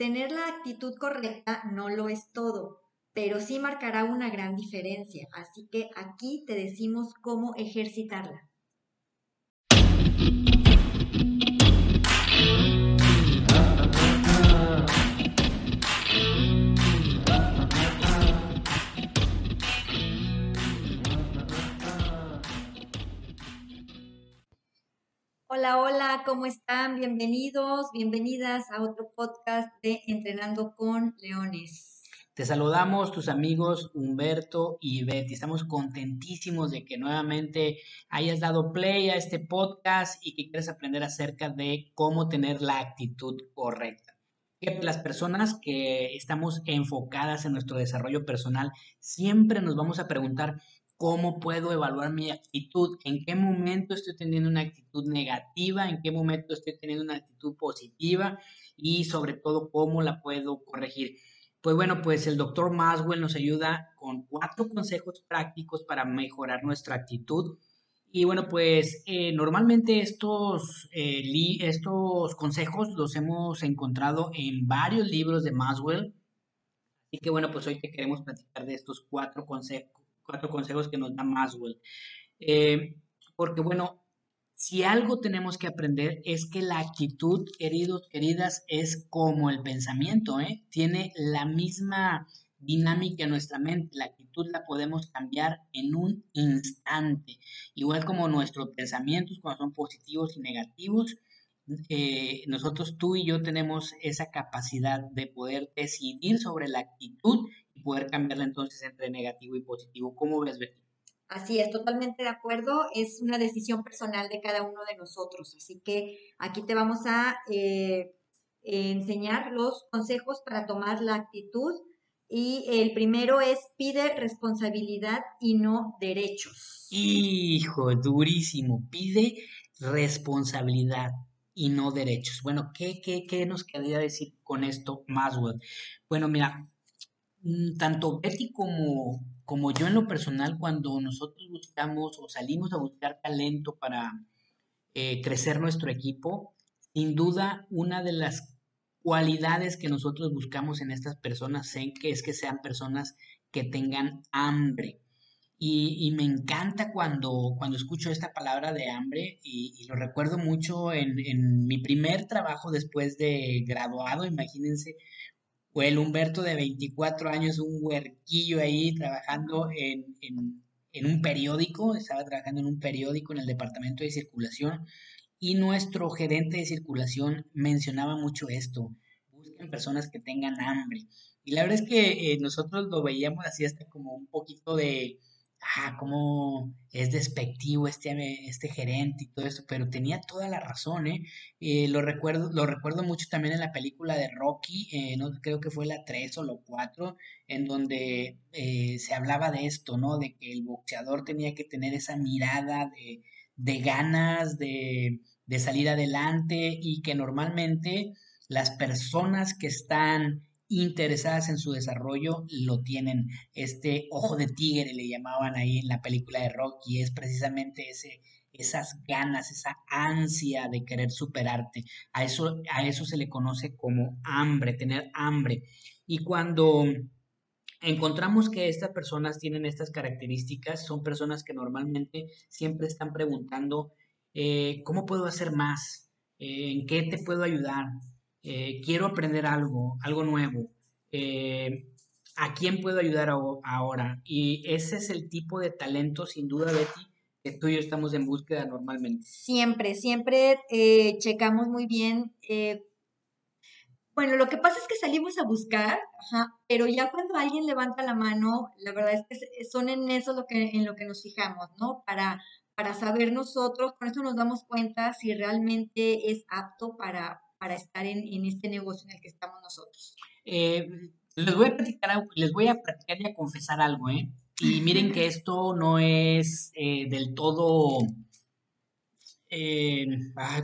Tener la actitud correcta no lo es todo, pero sí marcará una gran diferencia, así que aquí te decimos cómo ejercitarla. Hola, hola, ¿cómo están? Bienvenidos, bienvenidas a otro podcast de Entrenando con Leones. Te saludamos tus amigos Humberto y Betty. Estamos contentísimos de que nuevamente hayas dado play a este podcast y que quieres aprender acerca de cómo tener la actitud correcta. Que las personas que estamos enfocadas en nuestro desarrollo personal siempre nos vamos a preguntar cómo puedo evaluar mi actitud, en qué momento estoy teniendo una actitud negativa, en qué momento estoy teniendo una actitud positiva y sobre todo cómo la puedo corregir. Pues bueno, pues el doctor Maswell nos ayuda con cuatro consejos prácticos para mejorar nuestra actitud. Y bueno, pues eh, normalmente estos, eh, estos consejos los hemos encontrado en varios libros de Maswell. Así que bueno, pues hoy te queremos platicar de estos cuatro consejos cuatro consejos que nos da Maswell. Eh, porque bueno, si algo tenemos que aprender es que la actitud, queridos, queridas, es como el pensamiento, ¿eh? Tiene la misma dinámica en nuestra mente. La actitud la podemos cambiar en un instante. Igual como nuestros pensamientos, cuando son positivos y negativos, eh, nosotros, tú y yo, tenemos esa capacidad de poder decidir sobre la actitud poder cambiarla entonces entre negativo y positivo. ¿Cómo ves, Betty? Así es, totalmente de acuerdo. Es una decisión personal de cada uno de nosotros. Así que aquí te vamos a eh, enseñar los consejos para tomar la actitud. Y el primero es pide responsabilidad y no derechos. Hijo, durísimo. Pide responsabilidad y no derechos. Bueno, ¿qué, qué, qué nos quedaría decir con esto, Maswell? Bueno, mira, tanto Betty como, como yo en lo personal, cuando nosotros buscamos o salimos a buscar talento para eh, crecer nuestro equipo, sin duda una de las cualidades que nosotros buscamos en estas personas es que sean personas que tengan hambre. Y, me encanta cuando, cuando escucho esta palabra de hambre y, lo recuerdo mucho en, en, mi primer trabajo después de graduado, imagínense, fue el Humberto de 24 años, un huerquillo ahí trabajando en, un periódico, estaba trabajando en un periódico en el departamento de circulación y nuestro gerente de circulación mencionaba mucho esto, busquen personas que tengan hambre. Y la verdad es que eh, nosotros lo veíamos así hasta como un poquito de, ah, cómo es despectivo este, este gerente y todo eso, pero tenía toda la razón, ¿eh? ¿eh? lo, recuerdo, lo recuerdo mucho también en la película de Rocky, eh, no creo que fue la 3 o la 4, en donde eh, se hablaba de esto, ¿no? De que el boxeador tenía que tener esa mirada de, de ganas, de, de salir adelante y que normalmente las personas que están interesadas en su desarrollo lo tienen. Este ojo de tigre le llamaban ahí en la película de Rocky, es precisamente ese, esas ganas, esa ansia de querer superarte. A eso, a eso se le conoce como hambre, tener hambre. Y cuando encontramos que estas personas tienen estas características, son personas que normalmente siempre están preguntando, eh, ¿cómo puedo hacer más? Eh, ¿En qué te puedo ayudar? Eh, quiero aprender algo, algo nuevo, eh, ¿a quién puedo ayudar ahora? Y ese es el tipo de talento, sin duda, Betty, que tú y yo estamos en búsqueda normalmente. Siempre, siempre eh, checamos muy bien. bueno, lo que pasa es que salimos a buscar, pero ya cuando alguien levanta la mano, la verdad es que son en eso lo que, en lo que nos fijamos, ¿no? Para, para saber nosotros, con eso nos damos cuenta si realmente es apto para, para estar en, este negocio en el que estamos nosotros? Eh, les voy a platicar, les voy a platicar y a confesar algo, ¿eh? Y miren que esto no es eh, del todo, eh,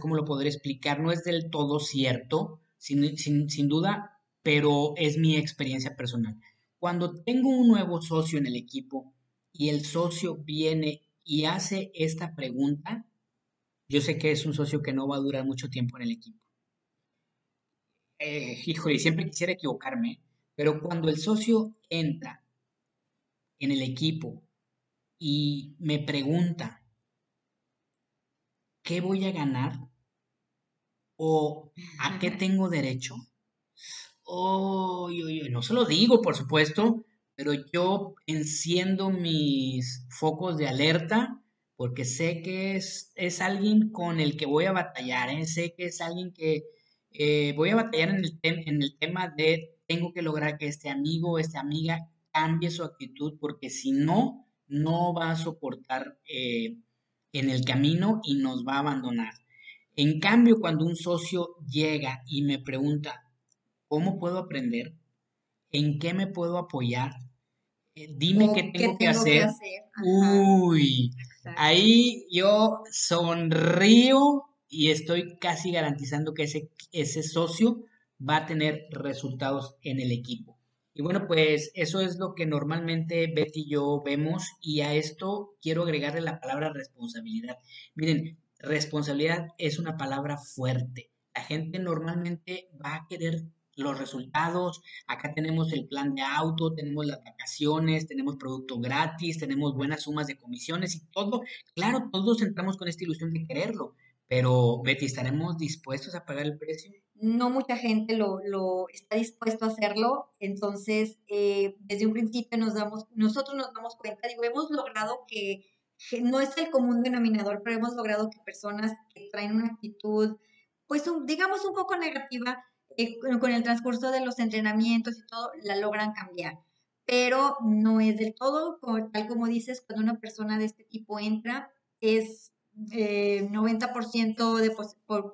¿cómo lo podré explicar? No es del todo cierto, sin, sin duda, pero es mi experiencia personal. Cuando tengo un nuevo socio en el equipo y el socio viene y hace esta pregunta, yo sé que es un socio que no va a durar mucho tiempo en el equipo eh, híjole, siempre quisiera equivocarme, pero cuando el socio entra en el equipo y me pregunta, ¿qué voy a ganar? ¿O a qué tengo derecho? Oh, no se lo digo, por supuesto, pero yo enciendo mis focos de alerta porque sé que es, es alguien con el que voy a batallar, ¿eh? sé que es alguien que eh, voy a batallar en el, en el tema de tengo que lograr que este amigo, esta amiga cambie su actitud, porque si no, no va a soportar eh, en el camino y nos va a abandonar. En cambio, cuando un socio llega y me pregunta, ¿cómo puedo aprender? ¿En qué me puedo apoyar? Eh, dime qué tengo, que, hacer. Uy, ahí yo sonrío y estoy casi garantizando que ese, ese socio va a tener resultados en el equipo. Y bueno, pues eso es lo que normalmente Betty y yo vemos y a esto quiero agregarle la palabra responsabilidad. Miren, responsabilidad es una palabra fuerte. La gente normalmente va a querer los resultados. Acá tenemos el plan de auto, tenemos las vacaciones, tenemos producto gratis, tenemos buenas sumas de comisiones y todo. Claro, todos entramos con esta ilusión de quererlo, pero Betty, ¿estaremos dispuestos a pagar el precio? no mucha gente lo, lo está dispuesto a hacerlo, entonces eh, desde un principio nos damos, nosotros nos damos cuenta, digo, hemos logrado que, no es el común denominador, pero hemos logrado que personas que traen una actitud, pues digamos un poco negativa, eh, con el transcurso de los entrenamientos y todo, la logran cambiar. Pero no es del todo, tal como dices, cuando una persona de este tipo entra, es 90% eh, de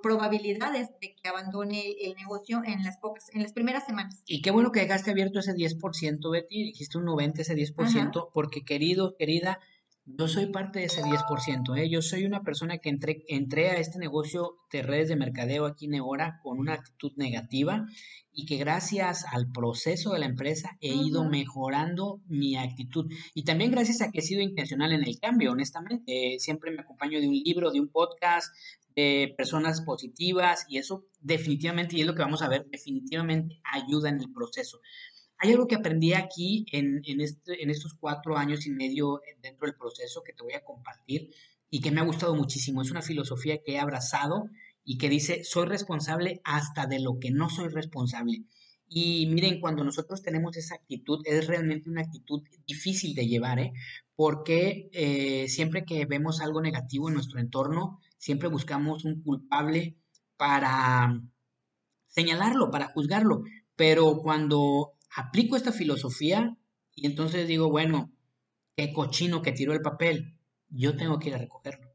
probabilidades de que abandone el negocio en las pocas, en las primeras semanas. Y qué bueno que dejaste abierto ese 10%, Betty, dijiste un 90, ese 10%, porque querido, querida, yo soy parte de ese 10%, ¿eh? yo soy una persona que entré, entré a este negocio de redes de mercadeo aquí en Eora con una actitud negativa y que gracias al proceso de la empresa he ido mejorando mi actitud. Y también gracias a que he sido intencional en el cambio, honestamente. siempre me acompaño de un libro, de un podcast, de personas positivas y eso definitivamente, y es lo que vamos a ver, definitivamente ayuda en el proceso. Hay algo que aprendí aquí en, en, este, en estos cuatro años y medio dentro del proceso que te voy a compartir y que me ha gustado muchísimo. Es una filosofía que he abrazado y que dice, soy responsable hasta de lo que no soy responsable. Y miren, cuando nosotros tenemos esa actitud, es realmente una actitud difícil de llevar, ¿eh? porque eh, siempre que vemos algo negativo en nuestro entorno, siempre buscamos un culpable para señalarlo, para juzgarlo. Pero cuando aplico esta filosofía y entonces digo, bueno, qué cochino que tiró el papel, yo tengo que ir a recogerlo.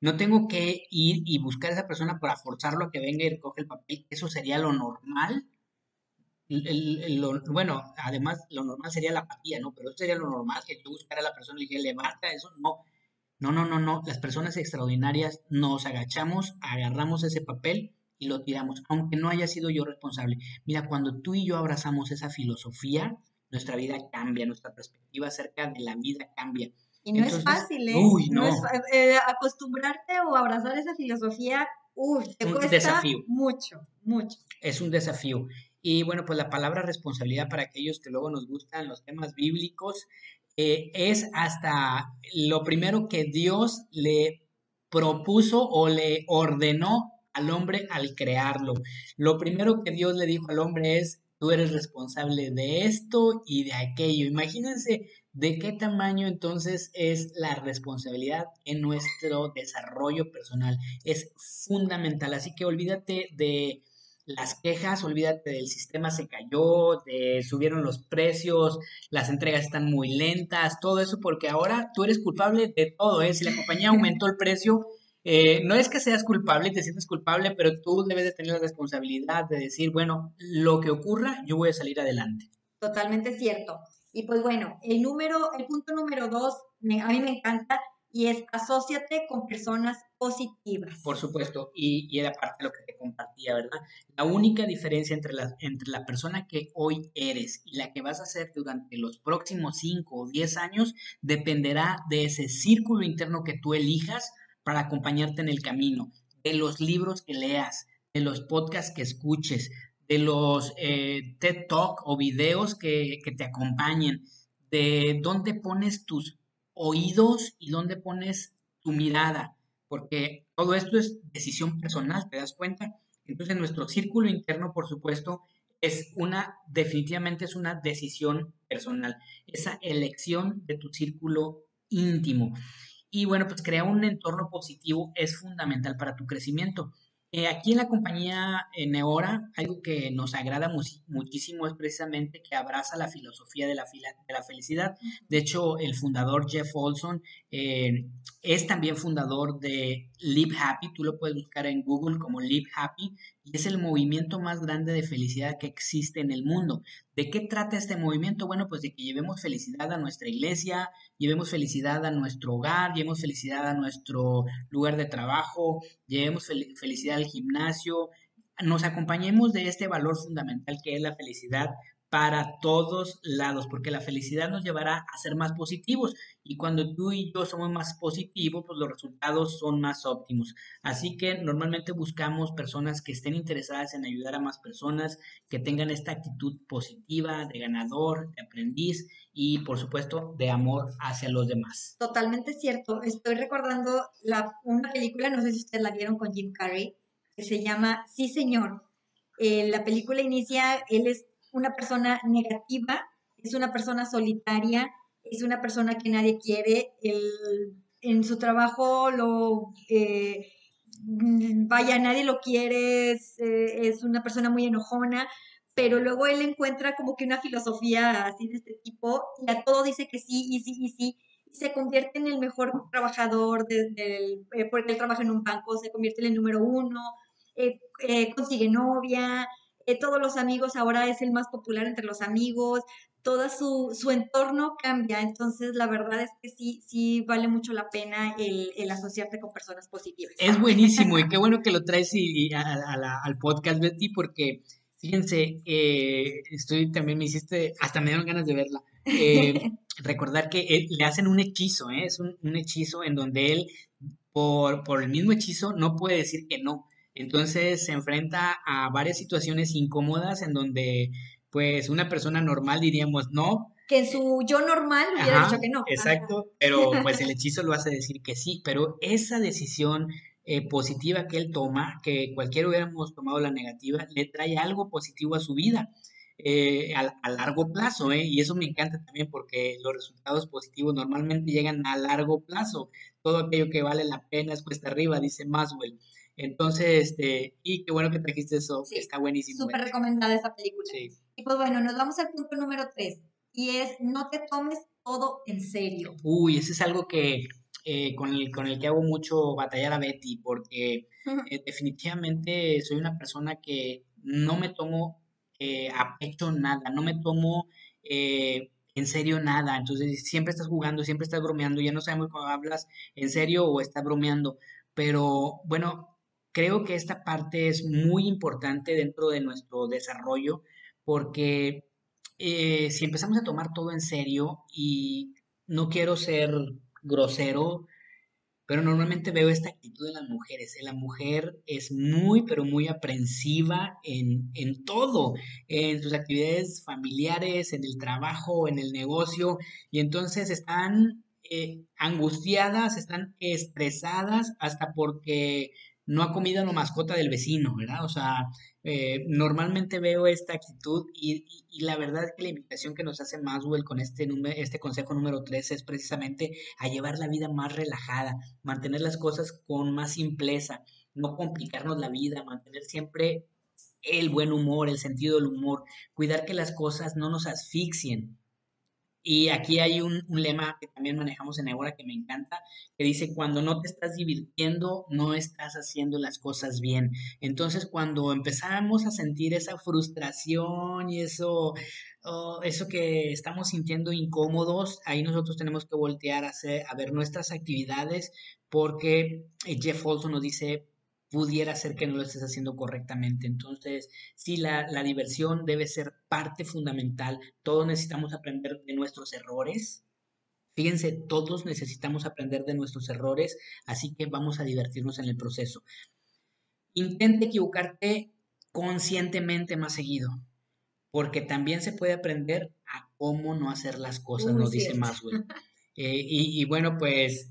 No tengo que ir y buscar a esa persona para forzarlo a que venga y recoge el papel, eso sería lo normal. bueno, además lo normal sería la apatía, ¿no? Pero eso sería lo normal, que yo buscara a la persona y le dijera, levanta eso, no. No, no, no, no. Las personas extraordinarias nos agachamos, agarramos ese papel y lo tiramos, aunque no haya sido yo responsable. Mira, cuando tú y yo abrazamos esa filosofía, nuestra vida cambia, nuestra perspectiva acerca de la vida cambia. Y no es fácil, ¿eh? Uy, no. Eh, acostumbrarte o abrazar esa filosofía, uy, te un cuesta desafío. mucho, mucho. Es un desafío. Y bueno, pues la palabra responsabilidad para aquellos que luego nos gustan los temas bíblicos eh, es hasta lo primero que Dios le propuso o le ordenó al hombre al crearlo. Lo primero que Dios le dijo al hombre es, tú eres responsable de esto y de aquello. Imagínense de qué tamaño entonces es la responsabilidad en nuestro desarrollo personal. Es fundamental, así que olvídate de las quejas, olvídate del sistema se cayó, de subieron los precios, las entregas están muy lentas, todo eso porque ahora tú eres culpable de todo, ¿eh? Si la compañía aumentó el precio, eh, no es que seas culpable y te sientes culpable, pero tú debes de tener la responsabilidad de decir, bueno, lo que ocurra, yo voy a salir adelante. Totalmente cierto. Y pues bueno, el número, el punto número dos, a mí me encanta y es asóciate con personas positivas. Por supuesto, y, y era parte de lo que te compartía, ¿verdad? La única diferencia entre la, entre la persona que hoy eres y la que vas a ser durante los próximos 5 o 10 años dependerá de ese círculo interno que tú elijas para acompañarte en el camino, de los libros que leas, de los podcasts que escuches, de los eh, TED Talk o videos que, que te acompañen, de dónde pones tus oídos y dónde pones tu mirada, porque todo esto es decisión personal, ¿te das cuenta? Entonces, nuestro círculo interno, por supuesto, es una, definitivamente es una decisión personal, esa elección de tu círculo íntimo. Y bueno, pues crear un entorno positivo es fundamental para tu crecimiento. Eh, aquí en la compañía en Neora, algo que nos agrada muchísimo es precisamente que abraza la filosofía de la, de la felicidad. De hecho, el fundador Jeff Olson eh, es también fundador de Live Happy. Tú lo puedes buscar en Google como Live Happy y es el movimiento más grande de felicidad que existe en el mundo. ¿De qué trata este movimiento? Bueno, pues de que llevemos felicidad a nuestra iglesia, llevemos felicidad a nuestro hogar, llevemos felicidad a nuestro lugar de trabajo, llevemos felicidad al gimnasio, nos acompañemos de este valor fundamental que es la felicidad para todos lados, porque la felicidad nos llevará a ser más positivos y cuando tú y yo somos más positivos, pues los resultados son más óptimos. Así que normalmente buscamos personas que estén interesadas en ayudar a más personas, que tengan esta actitud positiva, de ganador, de aprendiz y por supuesto de amor hacia los demás. Totalmente cierto. Estoy recordando la, una película, no sé si ustedes la vieron con Jim Carrey, que se llama Sí, señor. Eh, la película inicia, él es una persona negativa, es una persona solitaria, es una persona que nadie quiere, en su trabajo lo... Eh, vaya, nadie lo quiere, es, eh, es, una persona muy enojona, pero luego él encuentra como que una filosofía así de este tipo y a todo dice que sí, y sí, y sí, y se convierte en el mejor trabajador, del, eh, porque él trabaja en un banco, se convierte en el número uno, consigue novia, todos los amigos, ahora es el más popular entre los amigos, todo su, su, entorno cambia. Entonces, la verdad es que sí, sí vale mucho la pena el, el asociarte con personas positivas. Es buenísimo y qué bueno que lo traes y, al podcast, Betty, porque fíjense, eh, estoy también me hiciste, hasta me dieron ganas de verla. Eh, recordar que le hacen un hechizo, ¿eh? es un, un, hechizo en donde él, por, por el mismo hechizo, no puede decir que no. Entonces se enfrenta a varias situaciones incómodas en donde pues una persona normal diríamos no. Que en su yo normal hubiera dicho que no. Exacto, pero pues el hechizo lo hace decir que sí, pero esa decisión eh, positiva que él toma, que cualquiera hubiéramos tomado la negativa, le trae algo positivo a su vida. Eh, a, largo plazo, ¿eh? y eso me encanta también porque los resultados positivos normalmente llegan a largo plazo. Todo aquello que vale la pena es cuesta arriba, dice Maswell. Entonces, este, y qué bueno que trajiste eso, está buenísimo. Súper recomendada esa película. Sí. Y pues bueno, nos vamos al punto número tres, y es no te tomes todo en serio. Uy, ese es algo que eh, con, el, con el que hago mucho batallar a Betty, porque eh, definitivamente soy una persona que no me tomo eh, a pecho nada, no me tomo en serio nada, entonces siempre estás jugando, siempre estás bromeando, ya no sabemos cuando hablas en serio o estás bromeando, pero bueno, Creo que esta parte es muy importante dentro de nuestro desarrollo porque eh, si empezamos a tomar todo en serio y no quiero ser grosero, pero normalmente veo esta actitud de las mujeres. La mujer es muy, pero muy aprensiva en, en, todo, en sus actividades familiares, en el trabajo, en el negocio, y entonces están eh, angustiadas, están estresadas hasta porque no ha comido la mascota del vecino, ¿verdad? O sea, eh, normalmente veo esta actitud y, la verdad es que la invitación que nos hace Maswell con este, este consejo número 3 es precisamente a llevar la vida más relajada, mantener las cosas con más simpleza, no complicarnos la vida, mantener siempre el buen humor, el sentido del humor, cuidar que las cosas no nos asfixien, y aquí hay un, lema que también manejamos en Eura que me encanta, que dice, cuando no te estás divirtiendo, no estás haciendo las cosas bien. Entonces, cuando empezamos a sentir esa frustración y eso, oh, eso que estamos sintiendo incómodos, ahí nosotros tenemos que voltear a, hacer, a ver nuestras actividades, porque Jeff Olson nos dice, pudiera ser que no lo estés haciendo correctamente. Entonces, sí, la, la, diversión debe ser parte fundamental. Todos necesitamos aprender de nuestros errores. Fíjense, todos necesitamos aprender de nuestros errores, así que vamos a divertirnos en el proceso. intenta equivocarte conscientemente más seguido, porque también se puede aprender a cómo no hacer las cosas, nos dice Maswell. Eh, y, bueno, pues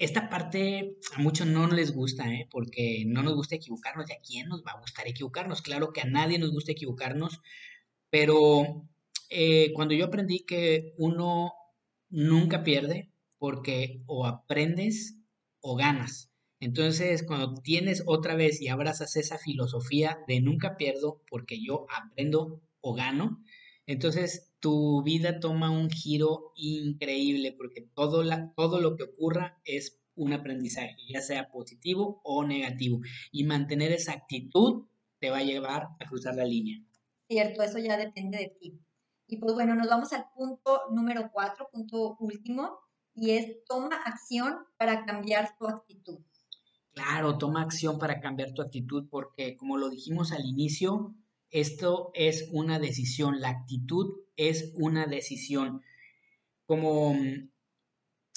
esta parte a muchos no les gusta, ¿eh? porque no nos gusta equivocarnos. ¿Y a quién nos va a gustar equivocarnos? Claro que a nadie nos gusta equivocarnos, pero eh, cuando yo aprendí que uno nunca pierde, porque o aprendes o ganas. Entonces, cuando tienes otra vez y abrazas esa filosofía de nunca pierdo porque yo aprendo o gano, entonces tu vida toma un giro increíble porque todo, la, todo lo que ocurra es un aprendizaje, ya sea positivo o negativo. Y mantener esa actitud te va a llevar a cruzar la línea. Cierto, eso ya depende de ti. Y pues bueno, nos vamos al punto número cuatro, punto último, y es toma acción para cambiar tu actitud. Claro, toma acción para cambiar tu actitud porque como lo dijimos al inicio, esto es una decisión, la actitud es una decisión. Como,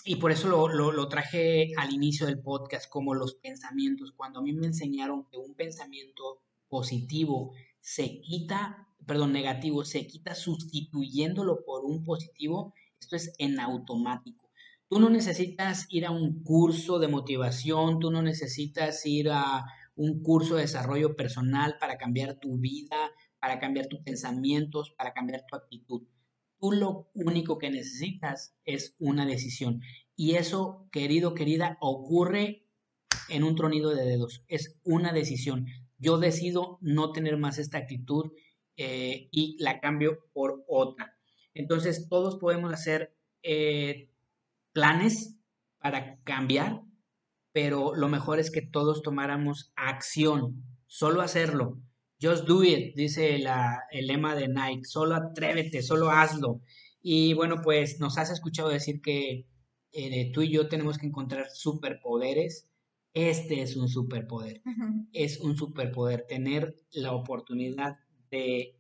y por eso lo, lo, traje al inicio del podcast, como los pensamientos. Cuando a mí me enseñaron que un pensamiento positivo se quita, perdón, negativo, se quita sustituyéndolo por un positivo, esto es en automático. Tú no necesitas ir a un curso de motivación, tú no necesitas ir a un curso de desarrollo personal para cambiar tu vida, para cambiar tus pensamientos, para cambiar tu actitud. Tú lo único que necesitas es una decisión. Y eso, querido, querida, ocurre en un tronido de dedos. Es una decisión. Yo decido no tener más esta actitud eh, y la cambio por otra. Entonces, todos podemos hacer eh, planes para cambiar, pero lo mejor es que todos tomáramos acción, solo hacerlo. Just do it, dice el lema de Nike, solo atrévete, solo hazlo. Y bueno, pues nos has escuchado decir que eh, tú y yo tenemos que encontrar superpoderes. Este es un superpoder, es un superpoder, tener la oportunidad de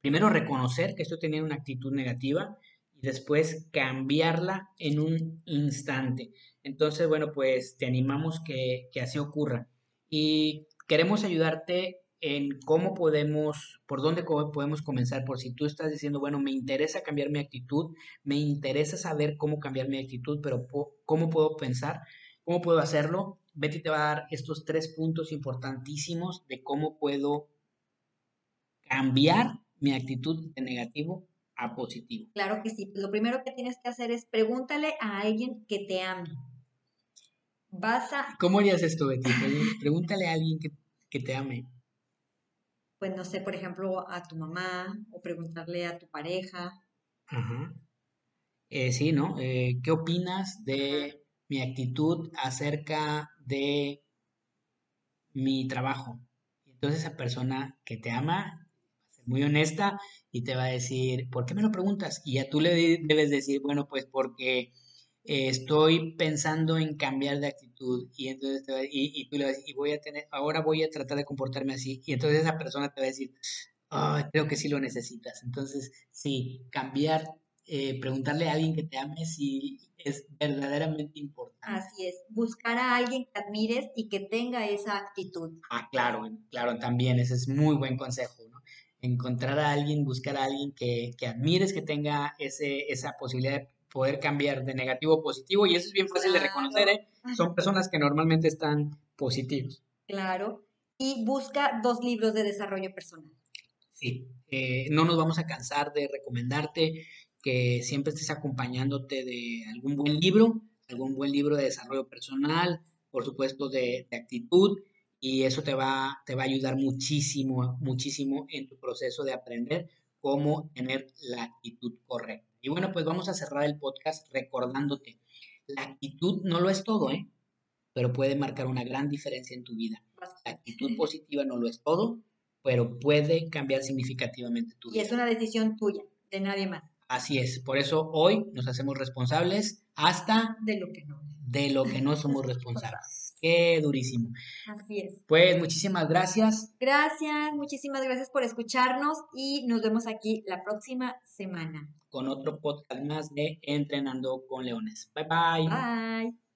primero reconocer que estoy teniendo una actitud negativa después cambiarla en un instante. Entonces, bueno, pues te animamos que, que así ocurra. Y queremos ayudarte en cómo podemos, por dónde podemos comenzar, por si tú estás diciendo, bueno, me interesa cambiar mi actitud, me interesa saber cómo cambiar mi actitud, pero ¿cómo puedo pensar? ¿Cómo puedo hacerlo? Betty te va a dar estos tres puntos importantísimos de cómo puedo cambiar mi actitud de negativo positivo. Claro que sí. Lo primero que tienes que hacer es pregúntale a alguien que te ame. Vas a... ¿Cómo harías esto, Betty? Pregúntale a alguien que, te ame. Pues no sé, por ejemplo, a tu mamá o preguntarle a tu pareja. Ajá. Eh, sí, ¿no? Eh, ¿Qué opinas de mi actitud acerca de mi trabajo? Entonces esa persona que te ama, muy honesta, y te va a decir, ¿por qué me lo preguntas? Y ya tú le debes decir, bueno, pues porque eh, estoy pensando en cambiar de actitud y entonces te va, y, y, tú le vas a decir, y voy a tener, ahora voy a tratar de comportarme así y entonces esa persona te va a decir, creo que sí lo necesitas. Entonces, sí, cambiar, eh, preguntarle a alguien que te ame si es verdaderamente importante. Así es, buscar a alguien que admires y que tenga esa actitud. Ah, claro, claro, también, ese es muy buen consejo encontrar a alguien, buscar a alguien que, admires, que tenga ese, esa posibilidad de poder cambiar de negativo a positivo y eso es bien fácil de reconocer, ¿eh? son personas que normalmente están positivos. Claro, y busca dos libros de desarrollo personal. Sí, eh, no nos vamos a cansar de recomendarte que siempre estés acompañándote de algún buen libro, algún buen libro de desarrollo personal, por supuesto de, de actitud, y eso te va, te va a ayudar muchísimo, muchísimo en tu proceso de aprender cómo tener la actitud correcta. Y bueno, pues vamos a cerrar el podcast recordándote, la actitud no lo es todo, ¿eh? pero puede marcar una gran diferencia en tu vida. La actitud positiva no lo es todo, pero puede cambiar significativamente tu vida. Y es una decisión tuya, de nadie más. Así es, por eso hoy nos hacemos responsables hasta de lo que no, de lo que no somos responsables. Qué durísimo. Así es. Pues muchísimas gracias. Gracias, muchísimas gracias por escucharnos y nos vemos aquí la próxima semana. Con otro podcast más de Entrenando con Leones. Bye bye. Bye.